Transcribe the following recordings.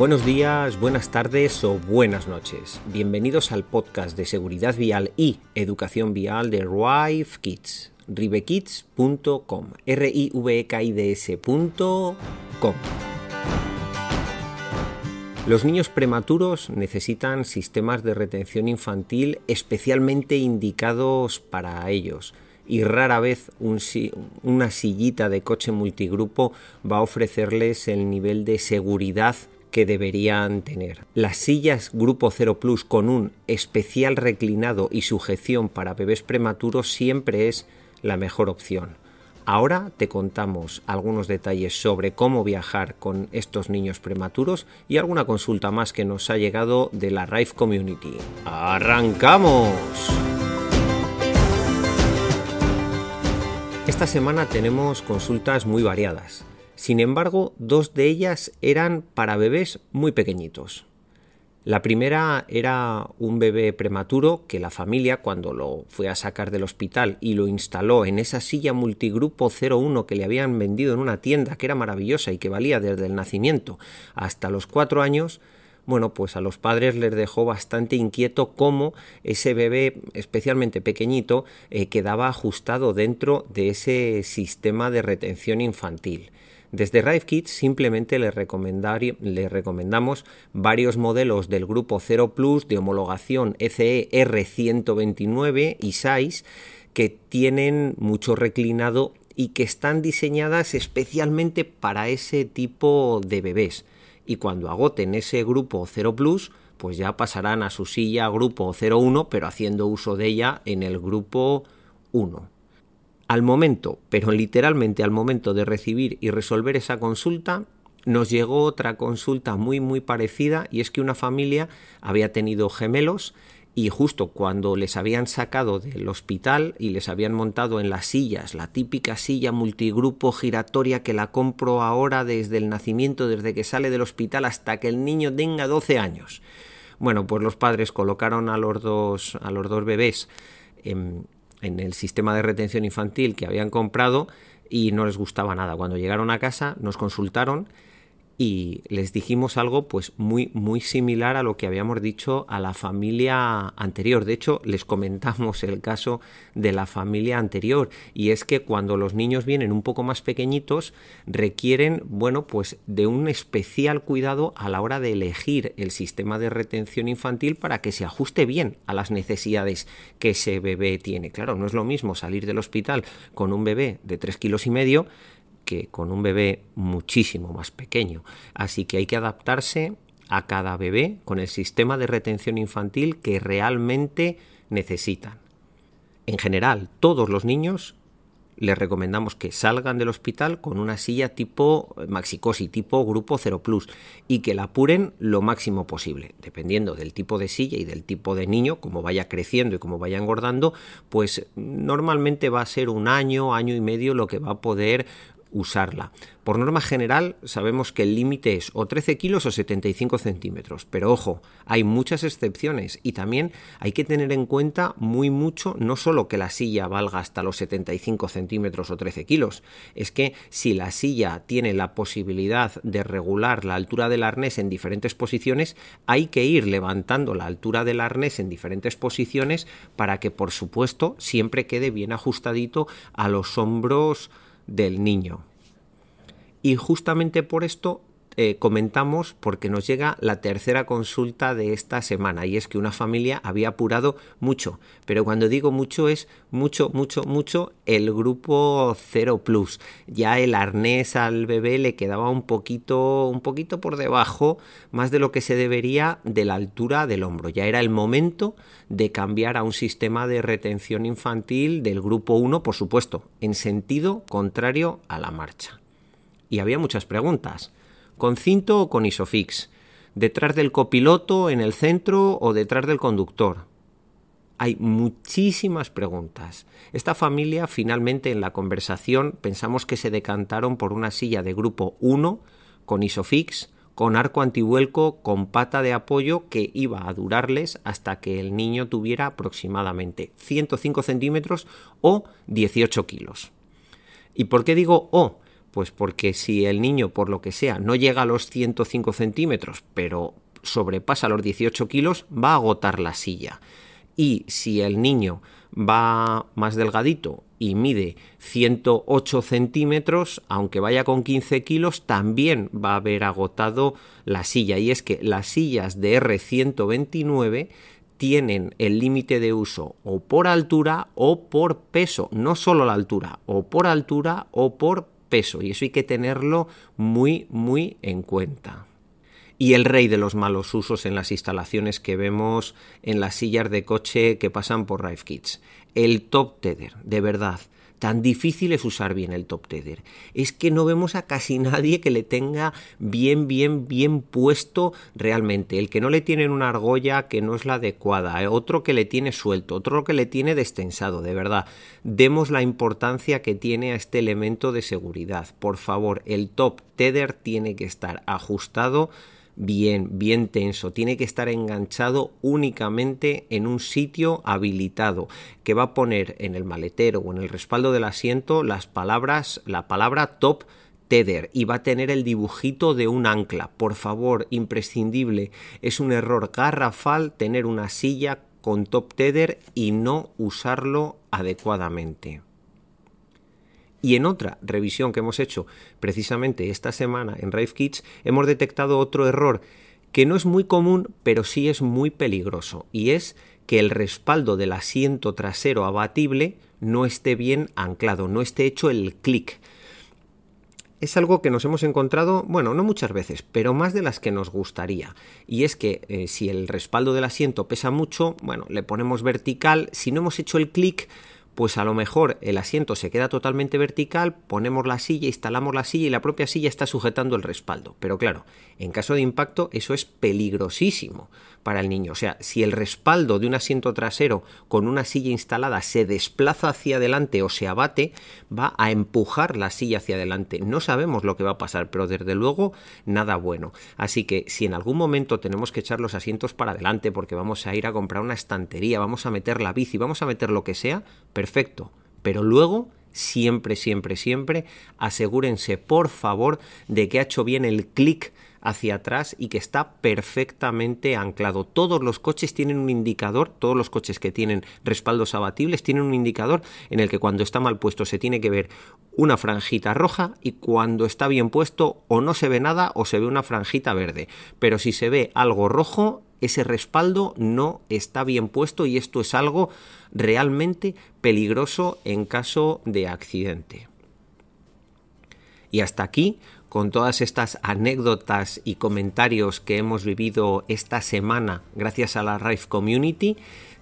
Buenos días, buenas tardes o buenas noches. Bienvenidos al podcast de seguridad vial y educación vial de Rive Kids. rivekids.com. r i v e k i d s.com. Los niños prematuros necesitan sistemas de retención infantil especialmente indicados para ellos y rara vez una sillita de coche multigrupo va a ofrecerles el nivel de seguridad que deberían tener. Las sillas Grupo 0 Plus con un especial reclinado y sujeción para bebés prematuros siempre es la mejor opción. Ahora te contamos algunos detalles sobre cómo viajar con estos niños prematuros y alguna consulta más que nos ha llegado de la Rife Community. ¡Arrancamos! Esta semana tenemos consultas muy variadas. Sin embargo, dos de ellas eran para bebés muy pequeñitos. La primera era un bebé prematuro que la familia, cuando lo fue a sacar del hospital y lo instaló en esa silla multigrupo 01 que le habían vendido en una tienda que era maravillosa y que valía desde el nacimiento hasta los cuatro años, bueno, pues a los padres les dejó bastante inquieto cómo ese bebé, especialmente pequeñito, eh, quedaba ajustado dentro de ese sistema de retención infantil. Desde Rive Kids simplemente le, recomendamos varios modelos del grupo 0 Plus de homologación ECE R129 y 6 que tienen mucho reclinado y que están diseñadas especialmente para ese tipo de bebés. Y cuando agoten ese grupo 0 Plus, pues ya pasarán a su silla grupo 01, pero haciendo uso de ella en el grupo 1. Al momento, pero literalmente al momento de recibir y resolver esa consulta, nos llegó otra consulta muy muy parecida y es que una familia había tenido gemelos y justo cuando les habían sacado del hospital y les habían montado en las sillas, la típica silla multigrupo giratoria que la compro ahora desde el nacimiento, desde que sale del hospital hasta que el niño tenga 12 años. Bueno, pues los padres colocaron a los dos, a los dos bebés en, en el sistema de retención infantil que habían comprado y no les gustaba nada. Cuando llegaron a casa nos consultaron y les dijimos algo pues muy muy similar a lo que habíamos dicho a la familia anterior. De hecho, les comentamos el caso de la familia anterior y es que cuando los niños vienen un poco más pequeñitos requieren, bueno, pues de un especial cuidado a la hora de elegir el sistema de retención infantil para que se ajuste bien a las necesidades que ese bebé tiene. Claro, no es lo mismo salir del hospital con un bebé de tres kilos y medio con un bebé muchísimo más pequeño. Así que hay que adaptarse a cada bebé con el sistema de retención infantil que realmente necesitan. En general, todos los niños les recomendamos que salgan del hospital con una silla tipo Maxicosi, tipo Grupo 0 Plus, y que la apuren lo máximo posible. Dependiendo del tipo de silla y del tipo de niño, como vaya creciendo y como vaya engordando, pues normalmente va a ser un año, año y medio lo que va a poder usarla. Por norma general sabemos que el límite es o 13 kilos o 75 centímetros, pero ojo, hay muchas excepciones y también hay que tener en cuenta muy mucho no solo que la silla valga hasta los 75 centímetros o 13 kilos, es que si la silla tiene la posibilidad de regular la altura del arnés en diferentes posiciones, hay que ir levantando la altura del arnés en diferentes posiciones para que por supuesto siempre quede bien ajustadito a los hombros del niño. Y justamente por esto eh, comentamos porque nos llega la tercera consulta de esta semana y es que una familia había apurado mucho, pero cuando digo mucho es mucho, mucho, mucho el grupo 0 Plus. Ya el arnés al bebé le quedaba un poquito, un poquito por debajo, más de lo que se debería de la altura del hombro. Ya era el momento de cambiar a un sistema de retención infantil del grupo 1, por supuesto, en sentido contrario a la marcha. Y había muchas preguntas. ¿Con cinto o con isofix? ¿Detrás del copiloto, en el centro o detrás del conductor? Hay muchísimas preguntas. Esta familia finalmente en la conversación pensamos que se decantaron por una silla de grupo 1 con isofix, con arco antivuelco, con pata de apoyo que iba a durarles hasta que el niño tuviera aproximadamente 105 centímetros o 18 kilos. ¿Y por qué digo O? Pues porque si el niño, por lo que sea, no llega a los 105 centímetros, pero sobrepasa los 18 kilos, va a agotar la silla. Y si el niño va más delgadito y mide 108 centímetros, aunque vaya con 15 kilos, también va a haber agotado la silla. Y es que las sillas de R129 tienen el límite de uso o por altura o por peso, no solo la altura, o por altura o por peso. Y eso hay que tenerlo muy, muy en cuenta y el rey de los malos usos en las instalaciones que vemos en las sillas de coche que pasan por Rive Kids. El top tether, de verdad. Tan difícil es usar bien el top tether. Es que no vemos a casi nadie que le tenga bien, bien, bien puesto realmente. El que no le tiene una argolla que no es la adecuada, otro que le tiene suelto, otro que le tiene destensado, de verdad. Demos la importancia que tiene a este elemento de seguridad. Por favor, el top tether tiene que estar ajustado bien, bien tenso, tiene que estar enganchado únicamente en un sitio habilitado, que va a poner en el maletero o en el respaldo del asiento las palabras, la palabra top tether y va a tener el dibujito de un ancla. Por favor, imprescindible, es un error garrafal tener una silla con top tether y no usarlo adecuadamente. Y en otra revisión que hemos hecho precisamente esta semana en Rave Kids, hemos detectado otro error que no es muy común, pero sí es muy peligroso, y es que el respaldo del asiento trasero abatible no esté bien anclado, no esté hecho el clic. Es algo que nos hemos encontrado, bueno, no muchas veces, pero más de las que nos gustaría. Y es que eh, si el respaldo del asiento pesa mucho, bueno, le ponemos vertical, si no hemos hecho el clic, pues a lo mejor el asiento se queda totalmente vertical, ponemos la silla, instalamos la silla y la propia silla está sujetando el respaldo. Pero claro, en caso de impacto eso es peligrosísimo para el niño. O sea, si el respaldo de un asiento trasero con una silla instalada se desplaza hacia adelante o se abate, va a empujar la silla hacia adelante. No sabemos lo que va a pasar, pero desde luego nada bueno. Así que si en algún momento tenemos que echar los asientos para adelante porque vamos a ir a comprar una estantería, vamos a meter la bici, vamos a meter lo que sea, perfecto. Pero luego siempre, siempre, siempre asegúrense por favor de que ha hecho bien el clic hacia atrás y que está perfectamente anclado. Todos los coches tienen un indicador, todos los coches que tienen respaldos abatibles tienen un indicador en el que cuando está mal puesto se tiene que ver una franjita roja y cuando está bien puesto o no se ve nada o se ve una franjita verde. Pero si se ve algo rojo, ese respaldo no está bien puesto y esto es algo realmente peligroso en caso de accidente. Y hasta aquí con todas estas anécdotas y comentarios que hemos vivido esta semana gracias a la Rife Community,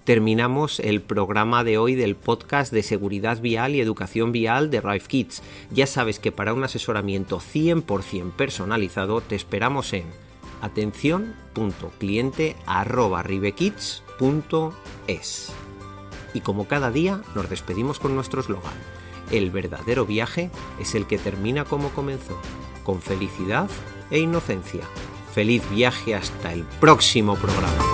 terminamos el programa de hoy del podcast de seguridad vial y educación vial de Rife Kids. Ya sabes que para un asesoramiento 100% personalizado te esperamos en atención.cliente@rivekids.es. Y como cada día nos despedimos con nuestro eslogan. El verdadero viaje es el que termina como comenzó con felicidad e inocencia. Feliz viaje hasta el próximo programa.